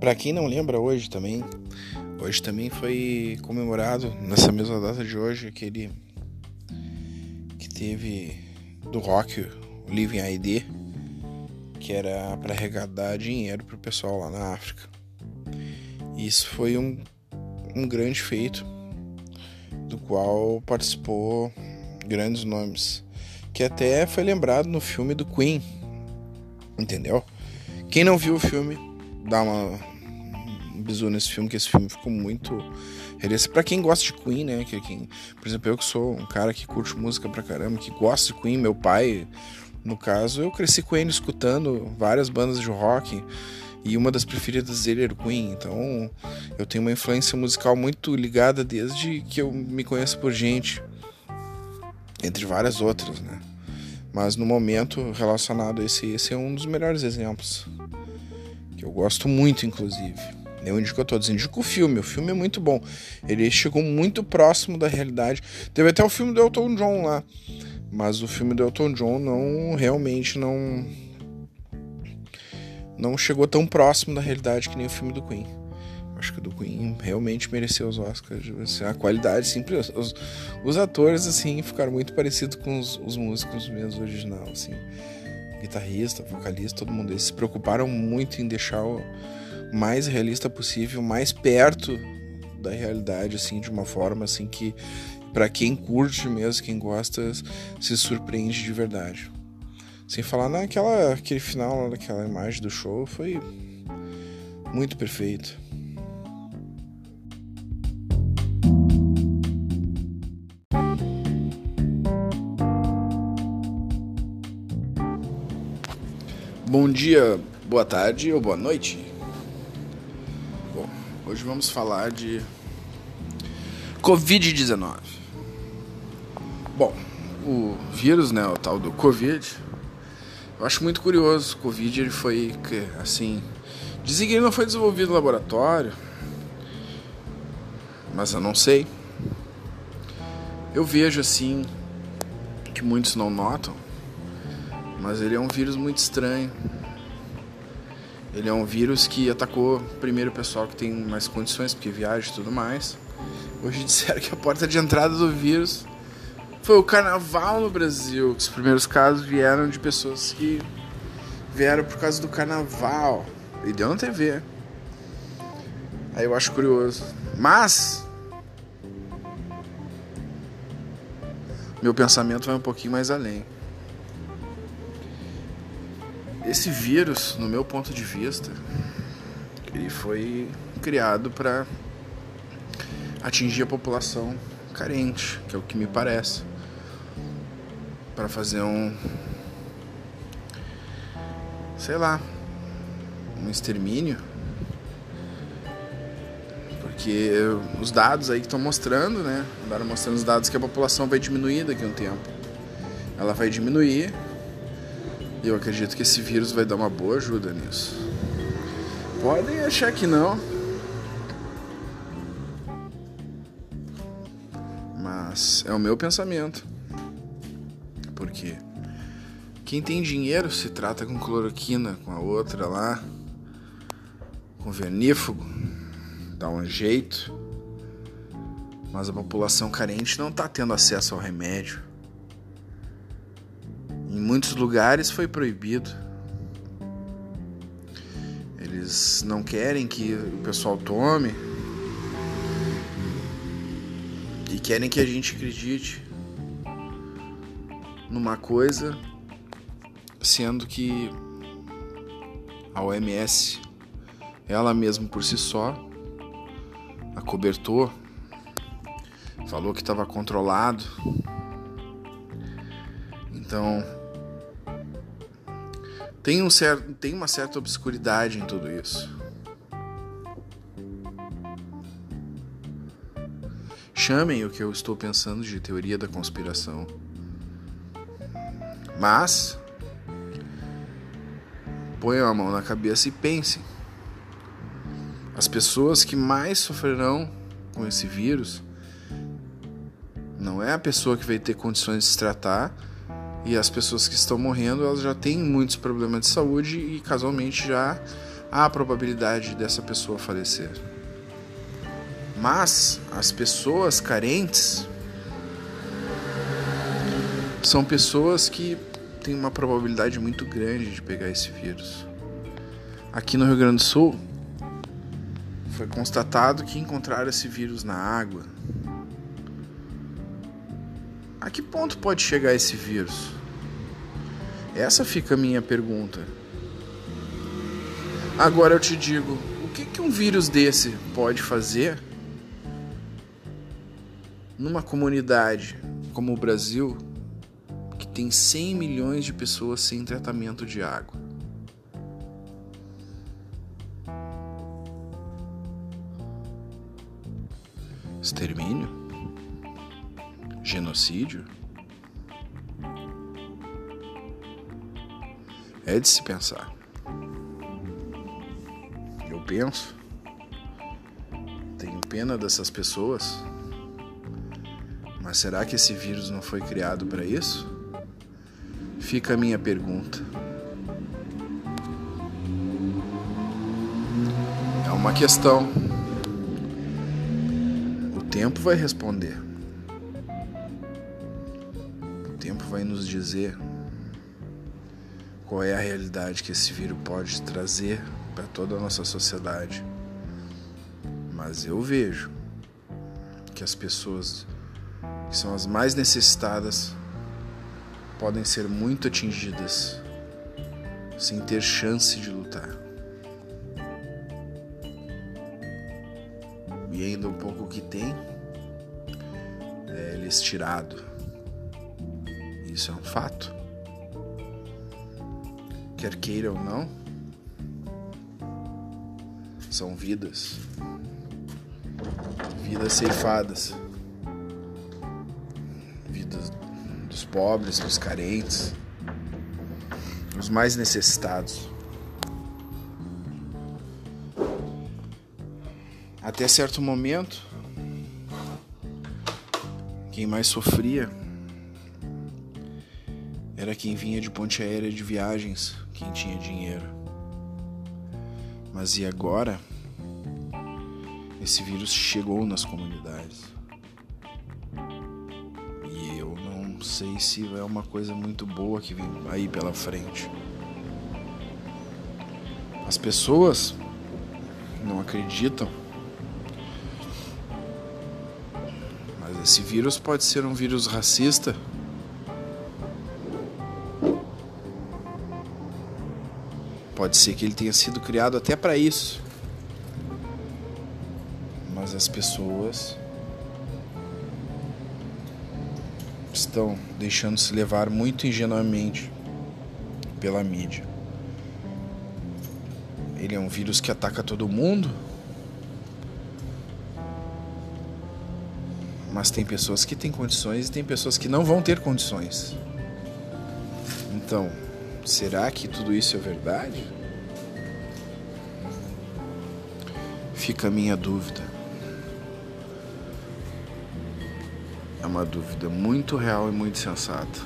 Para quem não lembra hoje também, hoje também foi comemorado nessa mesma data de hoje aquele que teve do rock, o Living ID, que era para arrecadar dinheiro pro pessoal lá na África. Isso foi um, um grande feito do qual participou grandes nomes, que até foi lembrado no filme do Queen, entendeu? Quem não viu o filme, dá uma bisu nesse filme, que esse filme ficou muito realista. Pra quem gosta de Queen, né? Que quem, por exemplo, eu que sou um cara que curte música pra caramba, que gosta de Queen, meu pai, no caso, eu cresci com ele escutando várias bandas de rock e uma das preferidas dele era Queen, então eu tenho uma influência musical muito ligada desde que eu me conheço por gente, entre várias outras, né? Mas no momento relacionado a esse, esse é um dos melhores exemplos, que eu gosto muito, inclusive. Eu indico a todos, indico o filme, o filme é muito bom. Ele chegou muito próximo da realidade. Teve até o filme do Elton John lá, mas o filme do Elton John não realmente não não chegou tão próximo da realidade que nem o filme do Queen. Acho que o do Queen realmente mereceu os Oscars. Assim, a qualidade, simples. Os, os, atores, assim, ficaram muito parecidos com os, os músicos mesmo original, assim. Guitarrista, vocalista, todo mundo. Eles se preocuparam muito em deixar o mais realista possível, mais perto da realidade, assim, de uma forma, assim, que para quem curte mesmo, quem gosta, se surpreende de verdade. Sem falar naquela aquele final daquela imagem do show foi muito perfeito. Bom dia, boa tarde ou boa noite. Hoje vamos falar de Covid-19. Bom, o vírus, né, o tal do Covid, eu acho muito curioso. O Covid ele foi assim. Dizem que ele não foi desenvolvido no laboratório. Mas eu não sei. Eu vejo assim que muitos não notam. Mas ele é um vírus muito estranho. Ele é um vírus que atacou primeiro o pessoal que tem mais condições, porque viaja e tudo mais. Hoje disseram que a porta de entrada do vírus foi o carnaval no Brasil. Os primeiros casos vieram de pessoas que vieram por causa do carnaval. E deu na TV. Aí eu acho curioso. Mas. Meu pensamento vai um pouquinho mais além. Esse vírus, no meu ponto de vista, ele foi criado para atingir a população carente, que é o que me parece para fazer um sei lá, um extermínio. Porque os dados aí que estão mostrando, né? Andaram mostrando os dados que a população vai diminuir daqui a um tempo. Ela vai diminuir. Eu acredito que esse vírus vai dar uma boa ajuda nisso. Podem achar que não. Mas é o meu pensamento. Porque quem tem dinheiro se trata com cloroquina, com a outra lá, com vernífugo, dá um jeito. Mas a população carente não está tendo acesso ao remédio. Em muitos lugares foi proibido. Eles não querem que o pessoal tome e querem que a gente acredite numa coisa, sendo que a OMS, ela mesma por si só, acobertou, falou que estava controlado. Então, tem, um certo, tem uma certa obscuridade em tudo isso. Chamem o que eu estou pensando de teoria da conspiração. Mas ponham a mão na cabeça e pensem. As pessoas que mais sofrerão com esse vírus não é a pessoa que vai ter condições de se tratar e as pessoas que estão morrendo elas já têm muitos problemas de saúde e casualmente já há a probabilidade dessa pessoa falecer. Mas as pessoas carentes são pessoas que têm uma probabilidade muito grande de pegar esse vírus. Aqui no Rio Grande do Sul, foi constatado que encontraram esse vírus na água. A que ponto pode chegar esse vírus? Essa fica a minha pergunta. Agora eu te digo, o que, que um vírus desse pode fazer numa comunidade como o Brasil, que tem 100 milhões de pessoas sem tratamento de água? É de se pensar. Eu penso, tenho pena dessas pessoas, mas será que esse vírus não foi criado para isso? Fica a minha pergunta. É uma questão. O tempo vai responder. Vai nos dizer qual é a realidade que esse vírus pode trazer para toda a nossa sociedade. Mas eu vejo que as pessoas que são as mais necessitadas podem ser muito atingidas sem ter chance de lutar. E ainda um pouco que tem é lhes tirado. Isso é um fato. Quer queira ou não, são vidas, vidas ceifadas, vidas dos pobres, dos carentes, dos mais necessitados. Até certo momento, quem mais sofria era quem vinha de ponte aérea de viagens quem tinha dinheiro. Mas e agora? Esse vírus chegou nas comunidades. E eu não sei se é uma coisa muito boa que vem aí pela frente. As pessoas não acreditam. Mas esse vírus pode ser um vírus racista Pode ser que ele tenha sido criado até para isso. Mas as pessoas estão deixando se levar muito ingenuamente pela mídia. Ele é um vírus que ataca todo mundo. Mas tem pessoas que têm condições e tem pessoas que não vão ter condições. Então, Será que tudo isso é verdade? Fica a minha dúvida. É uma dúvida muito real e muito sensata.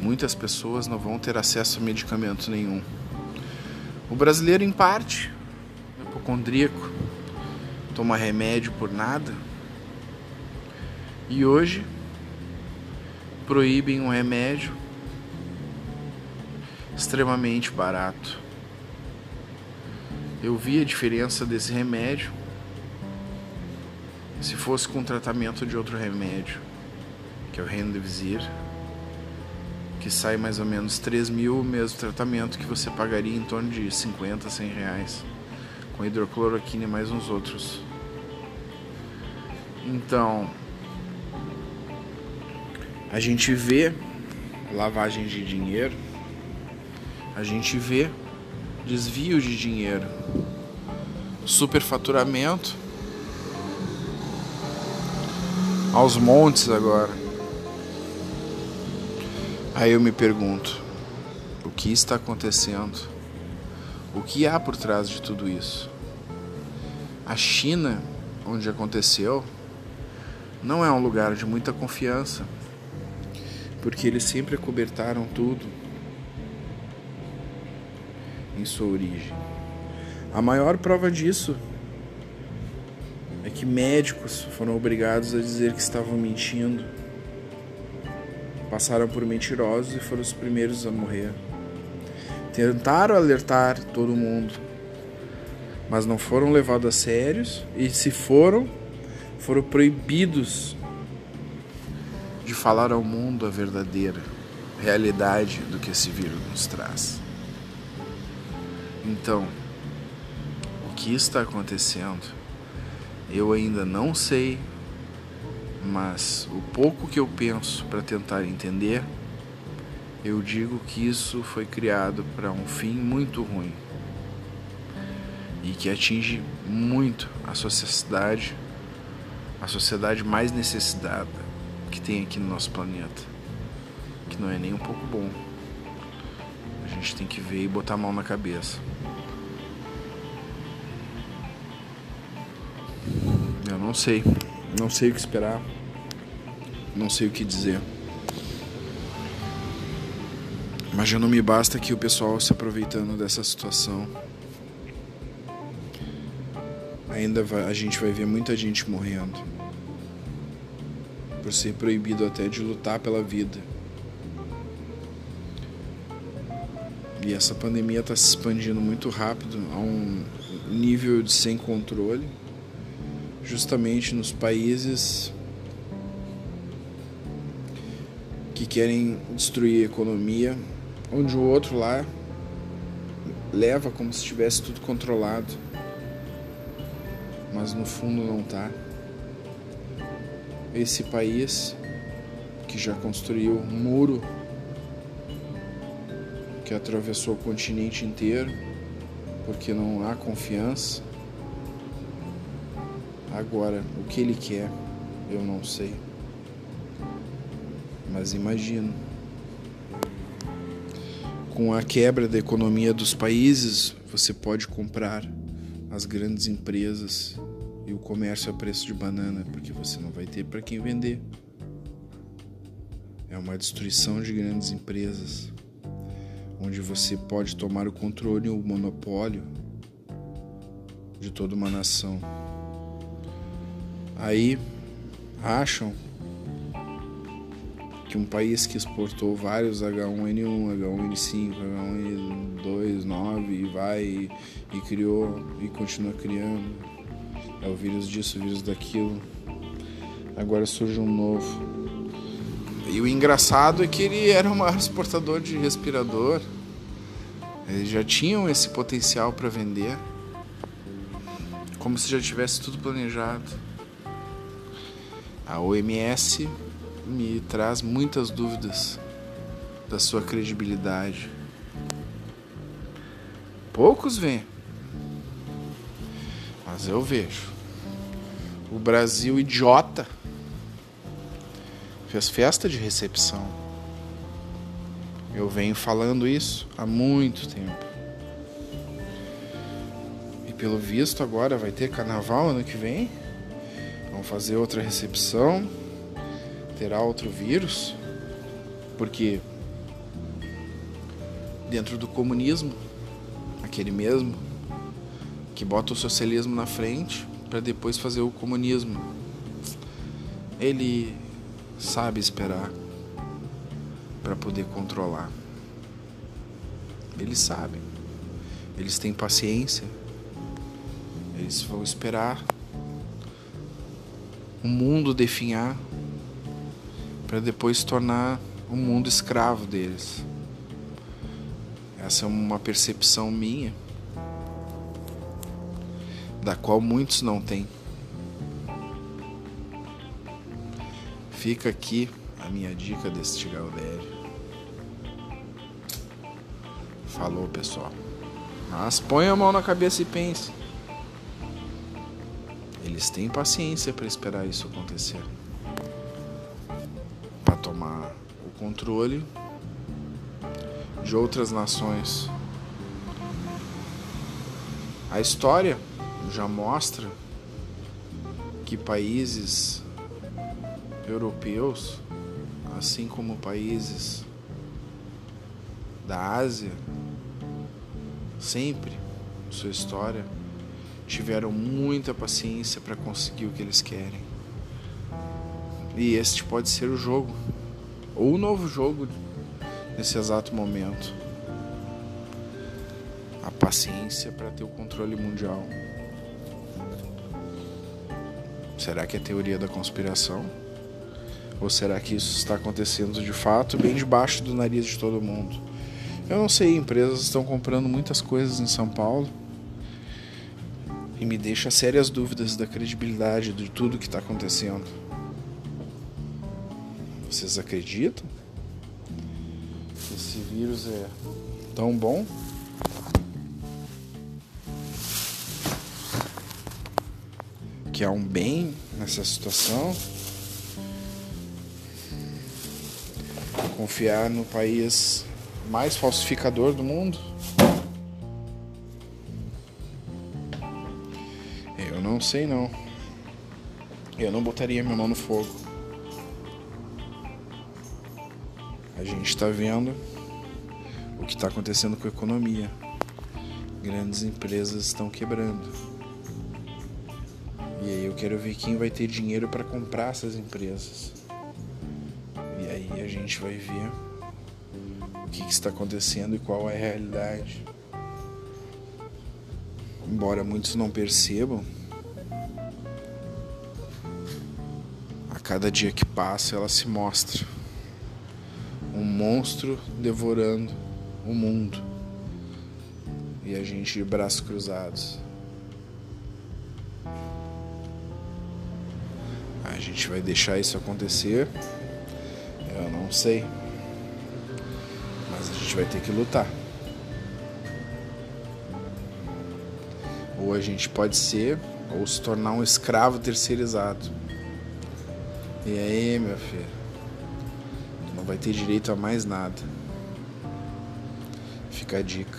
Muitas pessoas não vão ter acesso a medicamento nenhum. O brasileiro, em parte, é hipocondríaco, toma remédio por nada. E hoje proíbem um remédio extremamente barato. Eu vi a diferença desse remédio se fosse com tratamento de outro remédio, que é o Remdesivir, que sai mais ou menos 3 mil mesmo tratamento que você pagaria em torno de 50, 100 reais, com hidrocloroquina e mais uns outros. Então, a gente vê lavagem de dinheiro a gente vê desvio de dinheiro, superfaturamento aos montes agora. Aí eu me pergunto, o que está acontecendo? O que há por trás de tudo isso? A China, onde aconteceu, não é um lugar de muita confiança, porque eles sempre cobertaram tudo em sua origem. A maior prova disso é que médicos foram obrigados a dizer que estavam mentindo. Passaram por mentirosos e foram os primeiros a morrer. Tentaram alertar todo mundo, mas não foram levados a sérios e se foram, foram proibidos de falar ao mundo a verdadeira realidade do que esse vírus nos traz. Então, o que está acontecendo? Eu ainda não sei, mas o pouco que eu penso para tentar entender, eu digo que isso foi criado para um fim muito ruim e que atinge muito a sociedade, a sociedade mais necessitada que tem aqui no nosso planeta, que não é nem um pouco bom. A gente tem que ver e botar a mão na cabeça. Não sei, não sei o que esperar, não sei o que dizer. Mas já não me basta que o pessoal se aproveitando dessa situação. Ainda vai, a gente vai ver muita gente morrendo por ser proibido até de lutar pela vida. E essa pandemia está se expandindo muito rápido a um nível de sem controle, justamente nos países que querem destruir a economia, onde o outro lá leva como se tivesse tudo controlado, mas no fundo não está. Esse país que já construiu um muro que atravessou o continente inteiro porque não há confiança. Agora, o que ele quer, eu não sei. Mas imagino. Com a quebra da economia dos países, você pode comprar as grandes empresas e o comércio a preço de banana, porque você não vai ter para quem vender. É uma destruição de grandes empresas onde você pode tomar o controle o monopólio de toda uma nação. Aí acham que um país que exportou vários H1N1, H1N5, H1N2, 9 e vai e, e criou e continua criando. É o vírus disso, o vírus daquilo. Agora surge um novo e o engraçado é que ele era o maior exportador de respirador. Eles já tinham esse potencial para vender. Como se já tivesse tudo planejado. A OMS me traz muitas dúvidas da sua credibilidade. Poucos veem, mas eu vejo. O Brasil idiota fez festa de recepção. Eu venho falando isso há muito tempo. E pelo visto agora vai ter carnaval ano que vem. Vão fazer outra recepção. Terá outro vírus. Porque dentro do comunismo, aquele mesmo que bota o socialismo na frente para depois fazer o comunismo. Ele sabe esperar para poder controlar. Eles sabem. Eles têm paciência. Eles vão esperar o mundo definhar para depois tornar o mundo escravo deles. Essa é uma percepção minha, da qual muitos não têm. Fica aqui a minha dica deste Galdério. Falou, pessoal. Mas põe a mão na cabeça e pense. Eles têm paciência para esperar isso acontecer. Para tomar o controle de outras nações. A história já mostra que países europeus, assim como países da Ásia, sempre, em sua história, tiveram muita paciência para conseguir o que eles querem. E este pode ser o jogo, ou o novo jogo nesse exato momento. A paciência para ter o controle mundial. Será que é teoria da conspiração? Ou será que isso está acontecendo de fato bem debaixo do nariz de todo mundo? Eu não sei, empresas estão comprando muitas coisas em São Paulo e me deixa sérias dúvidas da credibilidade de tudo que está acontecendo. Vocês acreditam que esse vírus é tão bom? Que há um bem nessa situação? Confiar no país mais falsificador do mundo? Não sei não. Eu não botaria minha mão no fogo. A gente está vendo o que está acontecendo com a economia. Grandes empresas estão quebrando. E aí eu quero ver quem vai ter dinheiro para comprar essas empresas. E aí a gente vai ver o que, que está acontecendo e qual é a realidade. Embora muitos não percebam, cada dia que passa ela se mostra um monstro devorando o mundo e a gente de braços cruzados. A gente vai deixar isso acontecer? Eu não sei. Mas a gente vai ter que lutar. Ou a gente pode ser, ou se tornar um escravo terceirizado. E aí, meu filho? Tu não vai ter direito a mais nada. Fica a dica.